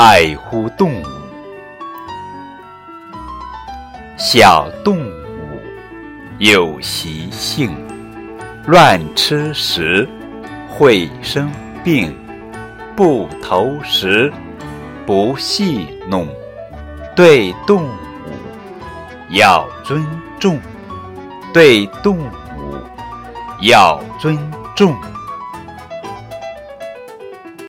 爱护动物。小动物有习性乱吃食会生病不投食不戏弄对动物要尊重对动物要尊重。